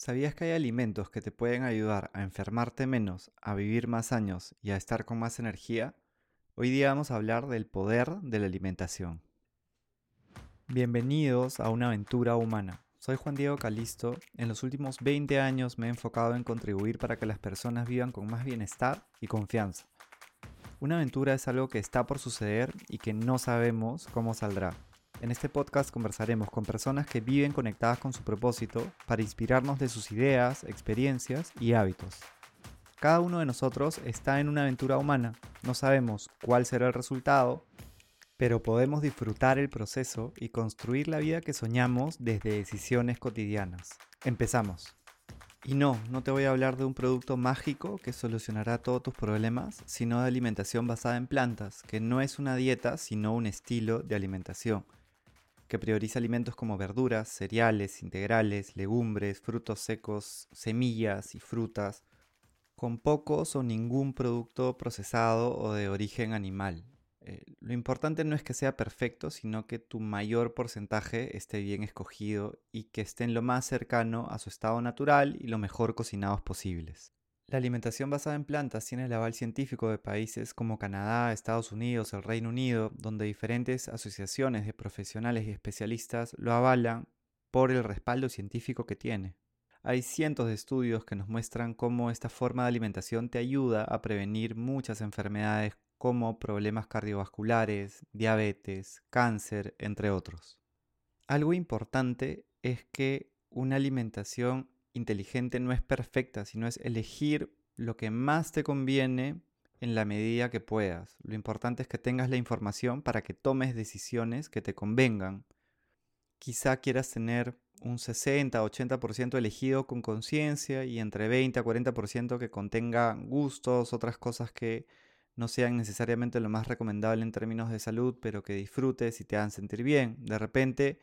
¿Sabías que hay alimentos que te pueden ayudar a enfermarte menos, a vivir más años y a estar con más energía? Hoy día vamos a hablar del poder de la alimentación. Bienvenidos a una aventura humana. Soy Juan Diego Calisto. En los últimos 20 años me he enfocado en contribuir para que las personas vivan con más bienestar y confianza. Una aventura es algo que está por suceder y que no sabemos cómo saldrá. En este podcast conversaremos con personas que viven conectadas con su propósito para inspirarnos de sus ideas, experiencias y hábitos. Cada uno de nosotros está en una aventura humana. No sabemos cuál será el resultado, pero podemos disfrutar el proceso y construir la vida que soñamos desde decisiones cotidianas. Empezamos. Y no, no te voy a hablar de un producto mágico que solucionará todos tus problemas, sino de alimentación basada en plantas, que no es una dieta, sino un estilo de alimentación que prioriza alimentos como verduras, cereales, integrales, legumbres, frutos secos, semillas y frutas, con pocos o ningún producto procesado o de origen animal. Eh, lo importante no es que sea perfecto, sino que tu mayor porcentaje esté bien escogido y que esté en lo más cercano a su estado natural y lo mejor cocinados posibles. La alimentación basada en plantas tiene el aval científico de países como Canadá, Estados Unidos, el Reino Unido, donde diferentes asociaciones de profesionales y especialistas lo avalan por el respaldo científico que tiene. Hay cientos de estudios que nos muestran cómo esta forma de alimentación te ayuda a prevenir muchas enfermedades como problemas cardiovasculares, diabetes, cáncer, entre otros. Algo importante es que una alimentación inteligente no es perfecta, sino es elegir lo que más te conviene en la medida que puedas. Lo importante es que tengas la información para que tomes decisiones que te convengan. Quizá quieras tener un 60-80% elegido con conciencia y entre 20 a 40% que contenga gustos, otras cosas que no sean necesariamente lo más recomendable en términos de salud, pero que disfrutes y te hagan sentir bien. De repente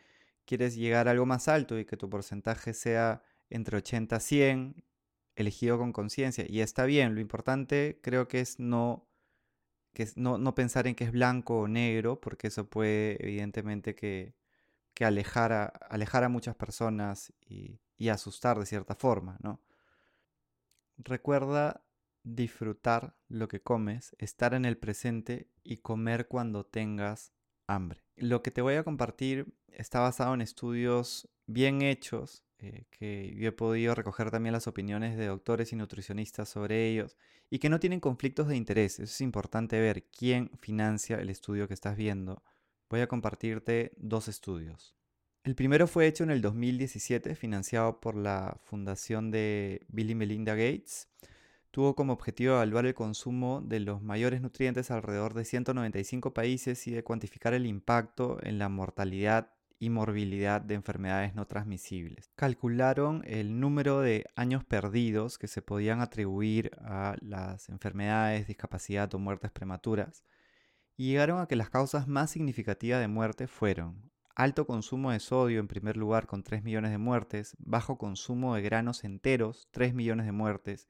quieres llegar a algo más alto y que tu porcentaje sea entre 80 a 100, elegido con conciencia. Y está bien, lo importante creo que es no, que es no, no, pensar en que es blanco o negro, porque eso puede evidentemente que, que alejar, a, alejar a muchas personas y, y asustar de cierta forma, ¿no? Recuerda disfrutar lo que comes, estar en el presente y comer cuando tengas hambre. Lo que te voy a compartir está basado en estudios bien hechos eh, que yo he podido recoger también las opiniones de doctores y nutricionistas sobre ellos y que no tienen conflictos de interés. Es importante ver quién financia el estudio que estás viendo. Voy a compartirte dos estudios. El primero fue hecho en el 2017, financiado por la fundación de Bill y Melinda Gates. Tuvo como objetivo evaluar el consumo de los mayores nutrientes alrededor de 195 países y de cuantificar el impacto en la mortalidad y morbilidad de enfermedades no transmisibles. Calcularon el número de años perdidos que se podían atribuir a las enfermedades, discapacidad o muertes prematuras y llegaron a que las causas más significativas de muerte fueron alto consumo de sodio en primer lugar con 3 millones de muertes, bajo consumo de granos enteros, 3 millones de muertes,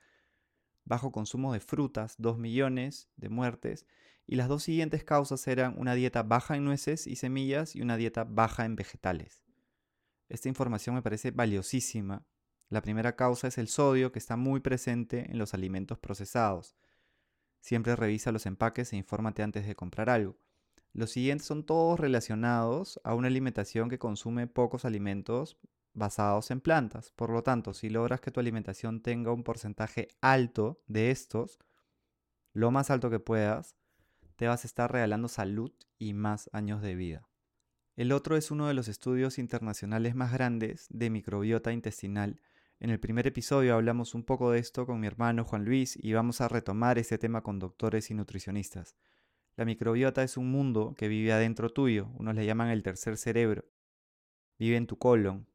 bajo consumo de frutas, 2 millones de muertes, y las dos siguientes causas eran una dieta baja en nueces y semillas y una dieta baja en vegetales. Esta información me parece valiosísima. La primera causa es el sodio, que está muy presente en los alimentos procesados. Siempre revisa los empaques e infórmate antes de comprar algo. Los siguientes son todos relacionados a una alimentación que consume pocos alimentos basados en plantas. Por lo tanto, si logras que tu alimentación tenga un porcentaje alto de estos, lo más alto que puedas, te vas a estar regalando salud y más años de vida. El otro es uno de los estudios internacionales más grandes de microbiota intestinal. En el primer episodio hablamos un poco de esto con mi hermano Juan Luis y vamos a retomar ese tema con doctores y nutricionistas. La microbiota es un mundo que vive adentro tuyo, unos le llaman el tercer cerebro. Vive en tu colon,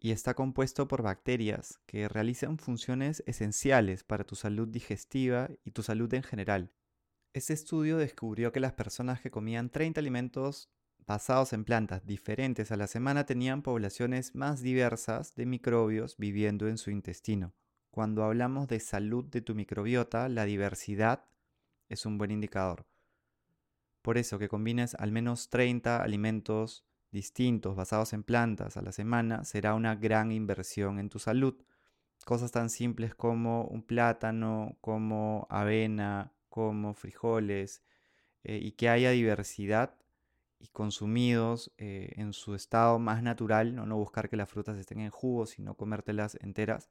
y está compuesto por bacterias que realizan funciones esenciales para tu salud digestiva y tu salud en general. Este estudio descubrió que las personas que comían 30 alimentos basados en plantas diferentes a la semana tenían poblaciones más diversas de microbios viviendo en su intestino. Cuando hablamos de salud de tu microbiota, la diversidad es un buen indicador. Por eso que combines al menos 30 alimentos distintos basados en plantas a la semana será una gran inversión en tu salud. Cosas tan simples como un plátano, como avena, como frijoles, eh, y que haya diversidad y consumidos eh, en su estado más natural, ¿no? buscar que las frutas estén en jugo, sino comértelas enteras,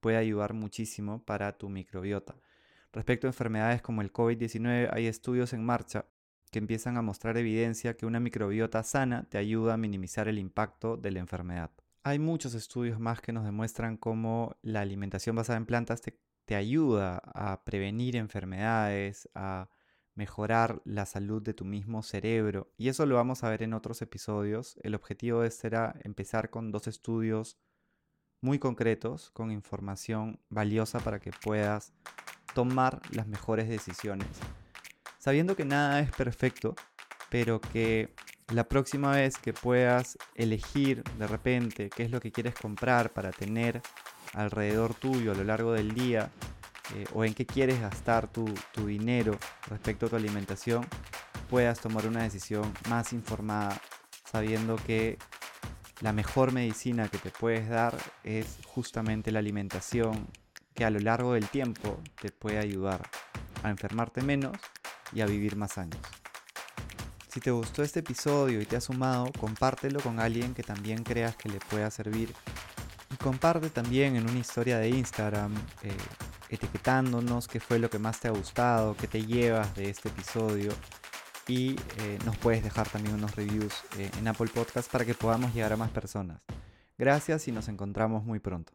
puede ayudar muchísimo para tu microbiota. Respecto a enfermedades como el COVID-19, hay estudios en marcha que empiezan a mostrar evidencia que una microbiota sana te ayuda a minimizar el impacto de la enfermedad. Hay muchos estudios más que nos demuestran cómo la alimentación basada en plantas te, te ayuda a prevenir enfermedades, a mejorar la salud de tu mismo cerebro. Y eso lo vamos a ver en otros episodios. El objetivo de este empezar con dos estudios muy concretos, con información valiosa para que puedas tomar las mejores decisiones. Sabiendo que nada es perfecto, pero que la próxima vez que puedas elegir de repente qué es lo que quieres comprar para tener alrededor tuyo a lo largo del día eh, o en qué quieres gastar tu, tu dinero respecto a tu alimentación, puedas tomar una decisión más informada sabiendo que la mejor medicina que te puedes dar es justamente la alimentación que a lo largo del tiempo te puede ayudar a enfermarte menos y a vivir más años. Si te gustó este episodio y te ha sumado, compártelo con alguien que también creas que le pueda servir. Y comparte también en una historia de Instagram, eh, etiquetándonos qué fue lo que más te ha gustado, qué te llevas de este episodio. Y eh, nos puedes dejar también unos reviews eh, en Apple Podcast para que podamos llegar a más personas. Gracias y nos encontramos muy pronto.